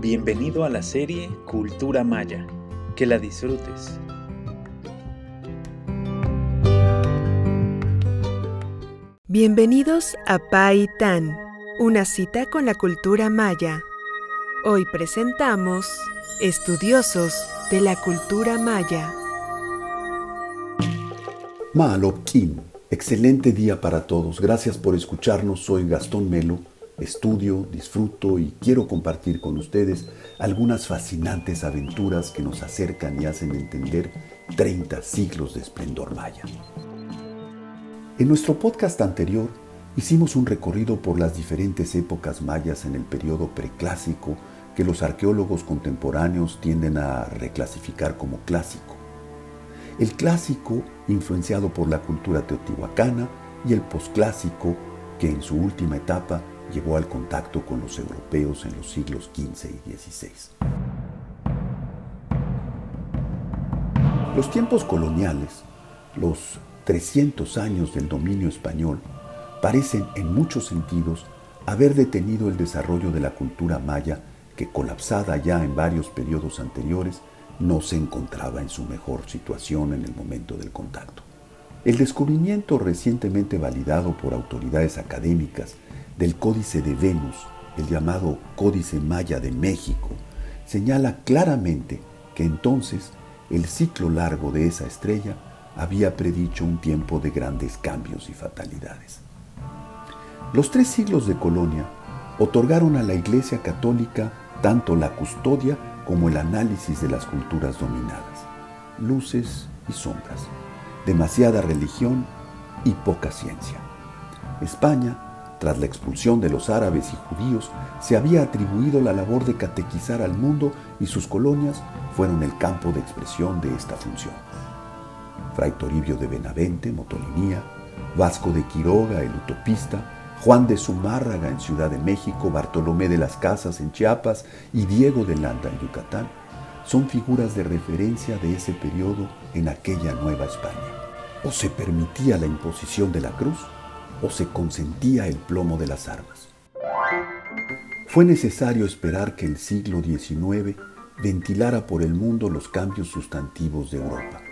Bienvenido a la serie Cultura Maya. Que la disfrutes. Bienvenidos a Tan, una cita con la cultura maya. Hoy presentamos Estudiosos de la cultura maya. Maalopkin, excelente día para todos. Gracias por escucharnos. Soy Gastón Melo. Estudio, disfruto y quiero compartir con ustedes algunas fascinantes aventuras que nos acercan y hacen entender 30 siglos de esplendor maya. En nuestro podcast anterior hicimos un recorrido por las diferentes épocas mayas en el periodo preclásico que los arqueólogos contemporáneos tienden a reclasificar como clásico. El clásico influenciado por la cultura teotihuacana y el posclásico que en su última etapa llegó al contacto con los europeos en los siglos XV y XVI. Los tiempos coloniales, los 300 años del dominio español parecen en muchos sentidos haber detenido el desarrollo de la cultura maya que colapsada ya en varios periodos anteriores no se encontraba en su mejor situación en el momento del contacto. El descubrimiento recientemente validado por autoridades académicas del Códice de Venus, el llamado Códice Maya de México, señala claramente que entonces el ciclo largo de esa estrella había predicho un tiempo de grandes cambios y fatalidades. Los tres siglos de colonia otorgaron a la Iglesia Católica tanto la custodia como el análisis de las culturas dominadas, luces y sombras, demasiada religión y poca ciencia. España, tras la expulsión de los árabes y judíos, se había atribuido la labor de catequizar al mundo y sus colonias fueron el campo de expresión de esta función. Fray Toribio de Benavente, Motolinía, Vasco de Quiroga, el utopista, Juan de Zumárraga en Ciudad de México, Bartolomé de las Casas en Chiapas y Diego de Landa en Yucatán, son figuras de referencia de ese periodo en aquella Nueva España. O se permitía la imposición de la cruz o se consentía el plomo de las armas. Fue necesario esperar que el siglo XIX ventilara por el mundo los cambios sustantivos de Europa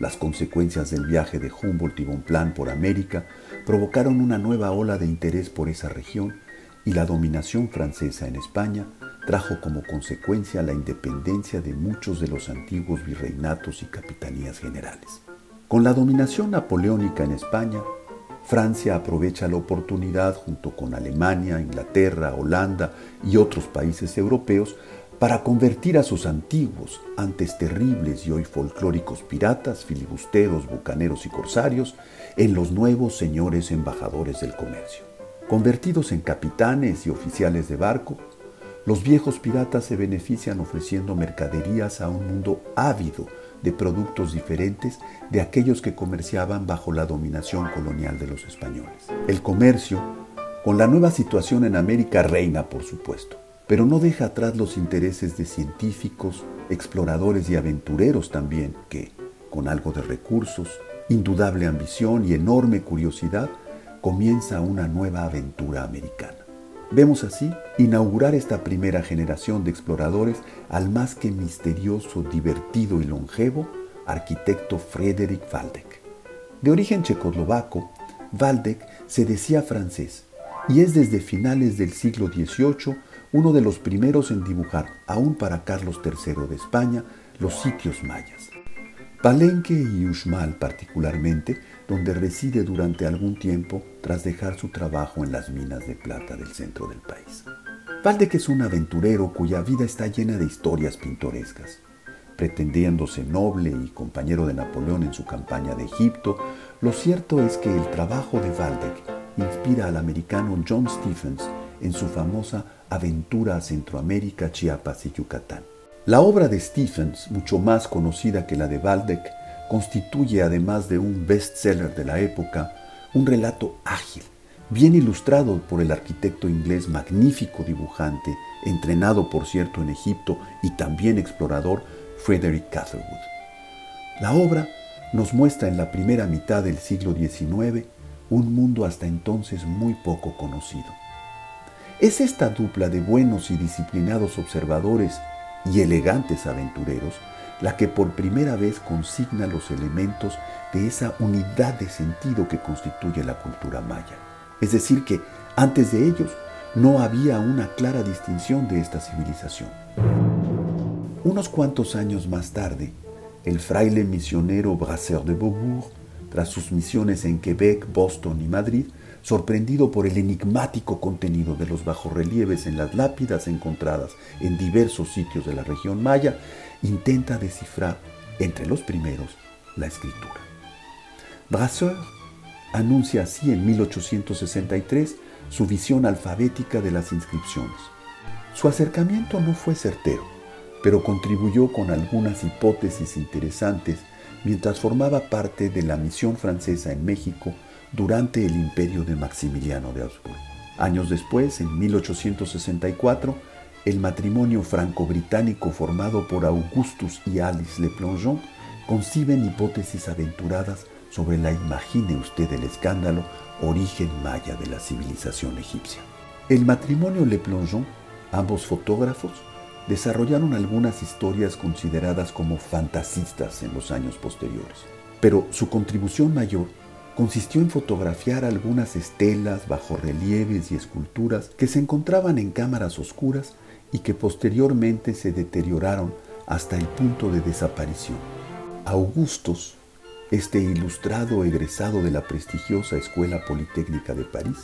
las consecuencias del viaje de Humboldt y Bonpland por América provocaron una nueva ola de interés por esa región y la dominación francesa en España trajo como consecuencia la independencia de muchos de los antiguos virreinatos y capitanías generales. Con la dominación napoleónica en España, Francia aprovecha la oportunidad junto con Alemania, Inglaterra, Holanda y otros países europeos para convertir a sus antiguos, antes terribles y hoy folclóricos piratas, filibusteros, bucaneros y corsarios, en los nuevos señores embajadores del comercio. Convertidos en capitanes y oficiales de barco, los viejos piratas se benefician ofreciendo mercaderías a un mundo ávido de productos diferentes de aquellos que comerciaban bajo la dominación colonial de los españoles. El comercio, con la nueva situación en América, reina, por supuesto pero no deja atrás los intereses de científicos, exploradores y aventureros también, que, con algo de recursos, indudable ambición y enorme curiosidad, comienza una nueva aventura americana. Vemos así inaugurar esta primera generación de exploradores al más que misterioso, divertido y longevo arquitecto Frederick Waldeck. De origen checoslovaco, Waldeck se decía francés y es desde finales del siglo XVIII uno de los primeros en dibujar, aún para Carlos III de España, los sitios mayas. Palenque y Uxmal particularmente, donde reside durante algún tiempo tras dejar su trabajo en las minas de plata del centro del país. Valdec es un aventurero cuya vida está llena de historias pintorescas. Pretendiéndose noble y compañero de Napoleón en su campaña de Egipto, lo cierto es que el trabajo de Valdec inspira al americano John Stephens en su famosa Aventura a Centroamérica, Chiapas y Yucatán. La obra de Stephens, mucho más conocida que la de Waldeck, constituye, además de un bestseller de la época, un relato ágil, bien ilustrado por el arquitecto inglés magnífico dibujante, entrenado por cierto en Egipto y también explorador, Frederick Catherwood. La obra nos muestra en la primera mitad del siglo XIX un mundo hasta entonces muy poco conocido Es esta dupla de buenos y disciplinados observadores y elegantes aventureros la que por primera vez consigna los elementos de esa unidad de sentido que constituye la cultura maya. Es decir, que antes de ellos no había una clara distinción de esta civilización. Unos cuantos años más tarde, el fraile misionero Brasseur de Beaubourg, tras sus misiones en Quebec, Boston y Madrid, sorprendido por el enigmático contenido de los bajorrelieves en las lápidas encontradas en diversos sitios de la región maya, intenta descifrar, entre los primeros, la escritura. Brasseur anuncia así en 1863 su visión alfabética de las inscripciones. Su acercamiento no fue certero, pero contribuyó con algunas hipótesis interesantes mientras formaba parte de la misión francesa en México durante el imperio de Maximiliano de Habsburgo. Años después, en 1864, el matrimonio franco-británico formado por Augustus y Alice Le Plongeon conciben hipótesis aventuradas sobre la, imagine usted el escándalo, origen maya de la civilización egipcia. El matrimonio Le Plongeon, ambos fotógrafos, desarrollaron algunas historias consideradas como fantasistas en los años posteriores. Pero su contribución mayor consistió en fotografiar algunas estelas, bajorrelieves y esculturas que se encontraban en cámaras oscuras y que posteriormente se deterioraron hasta el punto de desaparición. Augustus, este ilustrado egresado de la prestigiosa Escuela Politécnica de París,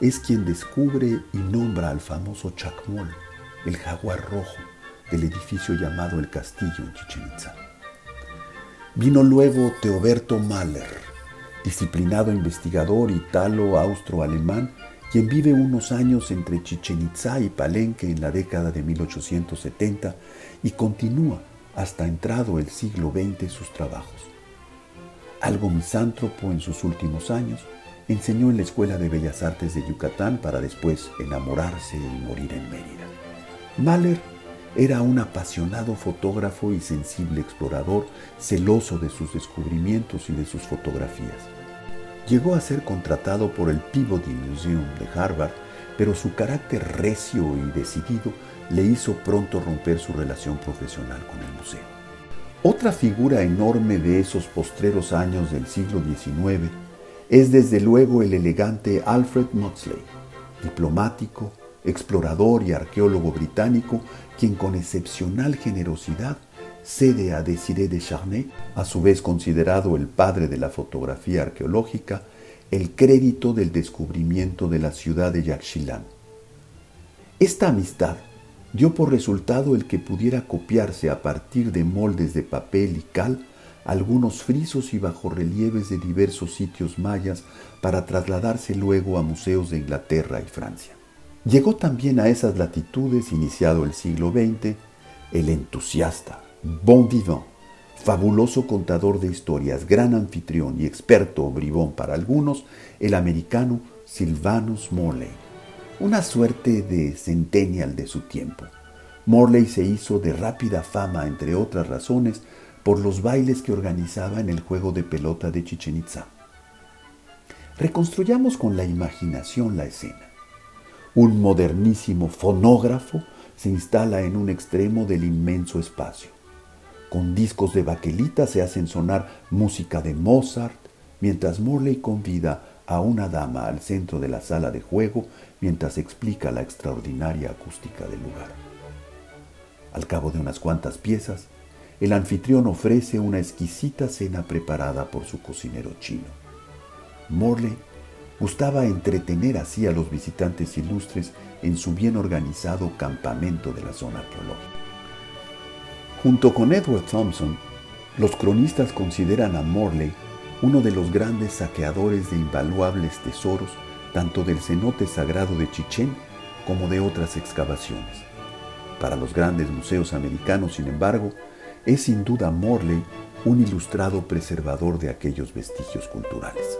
es quien descubre y nombra al famoso Chacmol, el jaguar rojo del edificio llamado el Castillo en Chichen Itza. Vino luego Teoberto Mahler, disciplinado investigador italo-austro-alemán, quien vive unos años entre Chichen Itza y Palenque en la década de 1870 y continúa hasta entrado el siglo XX sus trabajos. Algo misántropo en sus últimos años, enseñó en la Escuela de Bellas Artes de Yucatán para después enamorarse y morir en Mérida. Mahler era un apasionado fotógrafo y sensible explorador, celoso de sus descubrimientos y de sus fotografías. Llegó a ser contratado por el Peabody Museum de Harvard, pero su carácter recio y decidido le hizo pronto romper su relación profesional con el museo. Otra figura enorme de esos postreros años del siglo XIX es desde luego el elegante Alfred Maudsley, diplomático, explorador y arqueólogo británico, quien con excepcional generosidad cede a Desiré de Charnay, a su vez considerado el padre de la fotografía arqueológica, el crédito del descubrimiento de la ciudad de Yaxchilán. Esta amistad dio por resultado el que pudiera copiarse a partir de moldes de papel y cal algunos frisos y bajorrelieves de diversos sitios mayas para trasladarse luego a museos de Inglaterra y Francia. Llegó también a esas latitudes, iniciado el siglo XX, el entusiasta, bon vivant, fabuloso contador de historias, gran anfitrión y experto bribón para algunos, el americano Sylvanus Morley, una suerte de centennial de su tiempo. Morley se hizo de rápida fama, entre otras razones, por los bailes que organizaba en el juego de pelota de Chichen Itza. Reconstruyamos con la imaginación la escena. Un modernísimo fonógrafo se instala en un extremo del inmenso espacio. Con discos de baquelita se hacen sonar música de Mozart, mientras Morley convida a una dama al centro de la sala de juego mientras explica la extraordinaria acústica del lugar. Al cabo de unas cuantas piezas, el anfitrión ofrece una exquisita cena preparada por su cocinero chino. Morley gustaba entretener así a los visitantes ilustres en su bien organizado campamento de la zona arqueológica. Junto con Edward Thompson, los cronistas consideran a Morley uno de los grandes saqueadores de invaluables tesoros tanto del cenote sagrado de Chichén como de otras excavaciones. Para los grandes museos americanos, sin embargo, es sin duda Morley un ilustrado preservador de aquellos vestigios culturales.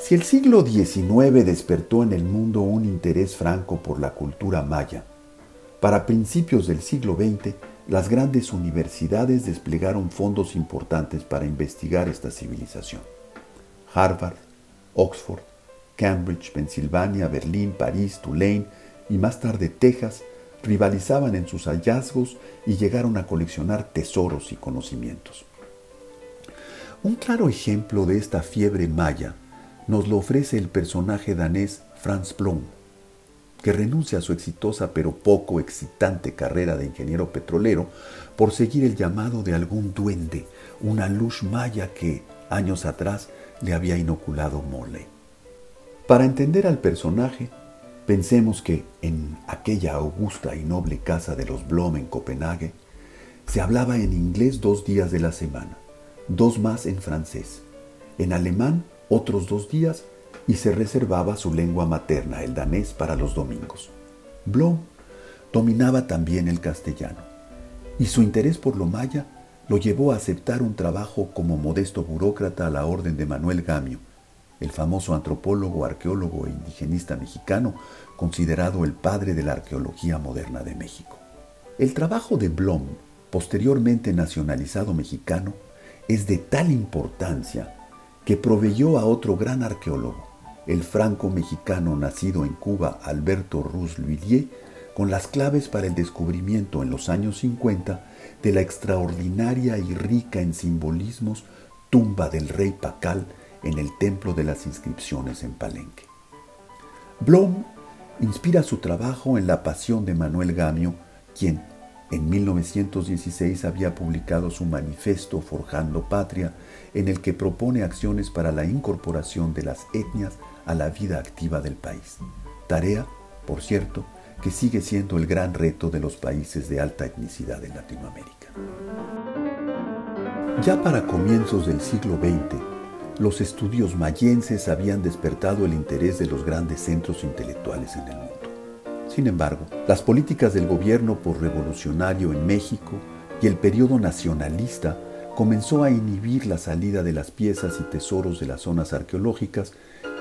Si el siglo XIX despertó en el mundo un interés franco por la cultura maya, para principios del siglo XX las grandes universidades desplegaron fondos importantes para investigar esta civilización. Harvard, Oxford, Cambridge, Pensilvania, Berlín, París, Tulane y más tarde Texas rivalizaban en sus hallazgos y llegaron a coleccionar tesoros y conocimientos. Un claro ejemplo de esta fiebre maya nos lo ofrece el personaje danés Franz Blom, que renuncia a su exitosa pero poco excitante carrera de ingeniero petrolero por seguir el llamado de algún duende, una luz maya que, años atrás, le había inoculado Morley. Para entender al personaje, pensemos que en aquella augusta y noble casa de los Blom en Copenhague, se hablaba en inglés dos días de la semana, dos más en francés, en alemán otros dos días y se reservaba su lengua materna, el danés, para los domingos. Blom dominaba también el castellano y su interés por lo maya lo llevó a aceptar un trabajo como modesto burócrata a la orden de Manuel Gamio, el famoso antropólogo, arqueólogo e indigenista mexicano, considerado el padre de la arqueología moderna de México. El trabajo de Blom, posteriormente nacionalizado mexicano, es de tal importancia que proveyó a otro gran arqueólogo, el franco-mexicano nacido en Cuba Alberto Ruz Lhuillier, con las claves para el descubrimiento en los años 50 de la extraordinaria y rica en simbolismos tumba del rey Pacal en el Templo de las Inscripciones en Palenque. Blom inspira su trabajo en la pasión de Manuel Gamio, quien en 1916 había publicado su manifiesto Forjando Patria, en el que propone acciones para la incorporación de las etnias a la vida activa del país. Tarea, por cierto, que sigue siendo el gran reto de los países de alta etnicidad en Latinoamérica. Ya para comienzos del siglo XX, los estudios mayenses habían despertado el interés de los grandes centros intelectuales en el mundo. Sin embargo, las políticas del gobierno por revolucionario en México y el periodo nacionalista comenzó a inhibir la salida de las piezas y tesoros de las zonas arqueológicas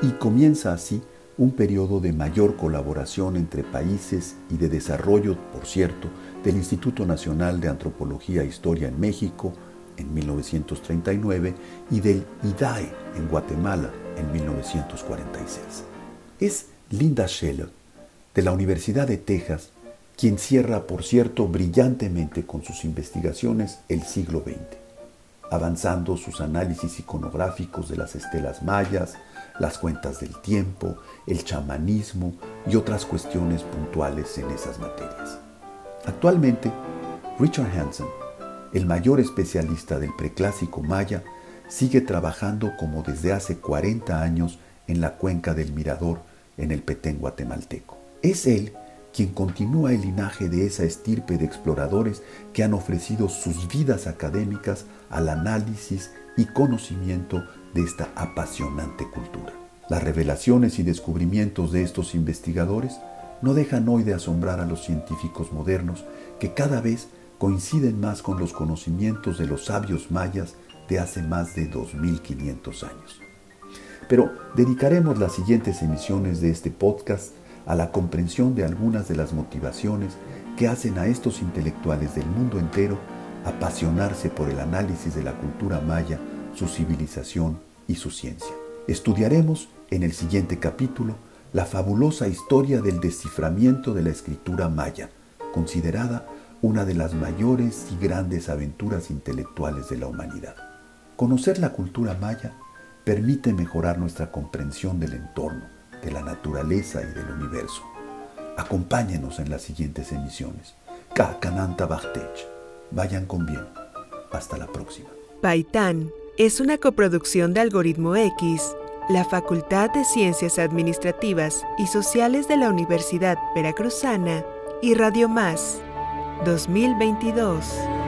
y comienza así un periodo de mayor colaboración entre países y de desarrollo, por cierto, del Instituto Nacional de Antropología e Historia en México en 1939 y del IDAE en Guatemala en 1946. Es Linda Scheller, de la Universidad de Texas, quien cierra, por cierto, brillantemente con sus investigaciones el siglo XX, avanzando sus análisis iconográficos de las estelas mayas, las cuentas del tiempo, el chamanismo y otras cuestiones puntuales en esas materias. Actualmente, Richard Hansen, el mayor especialista del preclásico maya, sigue trabajando como desde hace 40 años en la cuenca del Mirador en el Petén guatemalteco. Es él quien continúa el linaje de esa estirpe de exploradores que han ofrecido sus vidas académicas al análisis y conocimiento de esta apasionante cultura. Las revelaciones y descubrimientos de estos investigadores no dejan hoy de asombrar a los científicos modernos que cada vez coinciden más con los conocimientos de los sabios mayas de hace más de 2500 años. Pero dedicaremos las siguientes emisiones de este podcast a la comprensión de algunas de las motivaciones que hacen a estos intelectuales del mundo entero apasionarse por el análisis de la cultura maya su civilización y su ciencia. Estudiaremos en el siguiente capítulo la fabulosa historia del desciframiento de la escritura maya, considerada una de las mayores y grandes aventuras intelectuales de la humanidad. Conocer la cultura maya permite mejorar nuestra comprensión del entorno, de la naturaleza y del universo. Acompáñenos en las siguientes emisiones. Kakananta Vayan con bien. Hasta la próxima. Paitán es una coproducción de Algoritmo X, la Facultad de Ciencias Administrativas y Sociales de la Universidad Veracruzana y Radio Más 2022.